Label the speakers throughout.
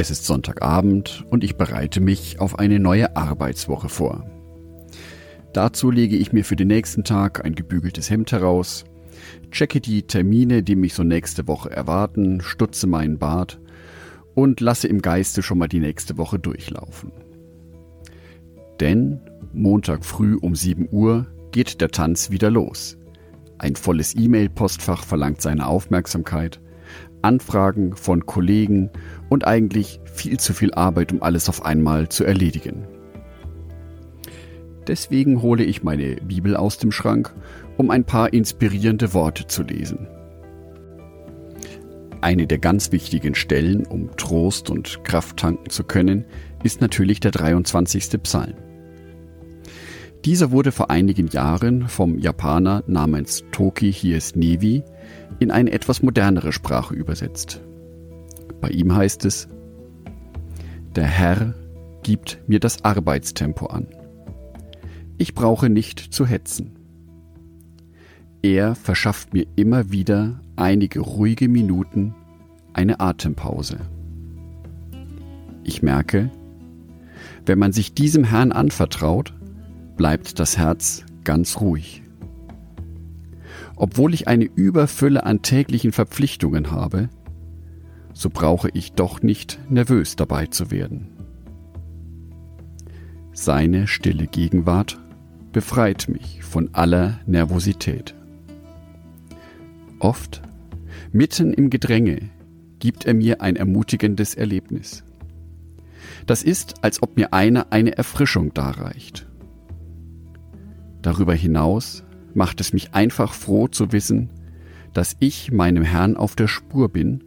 Speaker 1: Es ist Sonntagabend und ich bereite mich auf eine neue Arbeitswoche vor. Dazu lege ich mir für den nächsten Tag ein gebügeltes Hemd heraus, checke die Termine, die mich so nächste Woche erwarten, stutze meinen Bart und lasse im Geiste schon mal die nächste Woche durchlaufen. Denn Montag früh um 7 Uhr geht der Tanz wieder los. Ein volles E-Mail-Postfach verlangt seine Aufmerksamkeit, Anfragen von Kollegen und eigentlich viel zu viel Arbeit, um alles auf einmal zu erledigen. Deswegen hole ich meine Bibel aus dem Schrank, um ein paar inspirierende Worte zu lesen. Eine der ganz wichtigen Stellen, um Trost und Kraft tanken zu können, ist natürlich der 23. Psalm. Dieser wurde vor einigen Jahren vom Japaner namens Toki Hiesnevi in eine etwas modernere Sprache übersetzt. Bei ihm heißt es, der Herr gibt mir das Arbeitstempo an. Ich brauche nicht zu hetzen. Er verschafft mir immer wieder einige ruhige Minuten, eine Atempause. Ich merke, wenn man sich diesem Herrn anvertraut, bleibt das Herz ganz ruhig. Obwohl ich eine Überfülle an täglichen Verpflichtungen habe, so brauche ich doch nicht nervös dabei zu werden. Seine stille Gegenwart befreit mich von aller Nervosität. Oft, mitten im Gedränge, gibt er mir ein ermutigendes Erlebnis. Das ist, als ob mir einer eine Erfrischung darreicht. Darüber hinaus macht es mich einfach froh zu wissen, dass ich meinem Herrn auf der Spur bin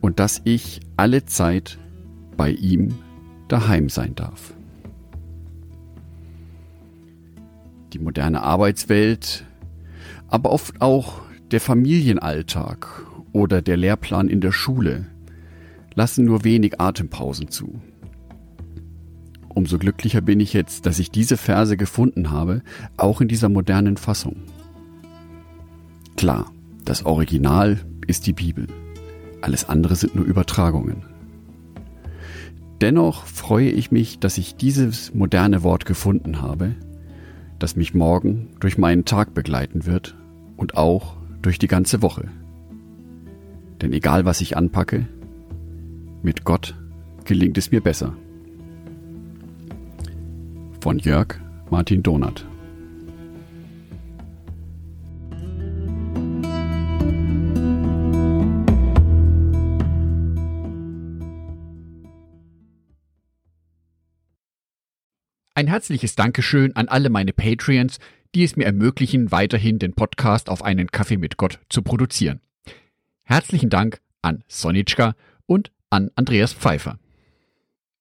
Speaker 1: und dass ich alle Zeit bei ihm daheim sein darf. Die moderne Arbeitswelt, aber oft auch der Familienalltag oder der Lehrplan in der Schule lassen nur wenig Atempausen zu. Umso glücklicher bin ich jetzt, dass ich diese Verse gefunden habe, auch in dieser modernen Fassung. Klar, das Original ist die Bibel. Alles andere sind nur Übertragungen. Dennoch freue ich mich, dass ich dieses moderne Wort gefunden habe, das mich morgen durch meinen Tag begleiten wird und auch durch die ganze Woche. Denn egal was ich anpacke, mit Gott gelingt es mir besser. Von Jörg Martin Donath.
Speaker 2: Ein herzliches Dankeschön an alle meine Patreons, die es mir ermöglichen, weiterhin den Podcast auf einen Kaffee mit Gott zu produzieren. Herzlichen Dank an Sonitschka und an Andreas Pfeiffer.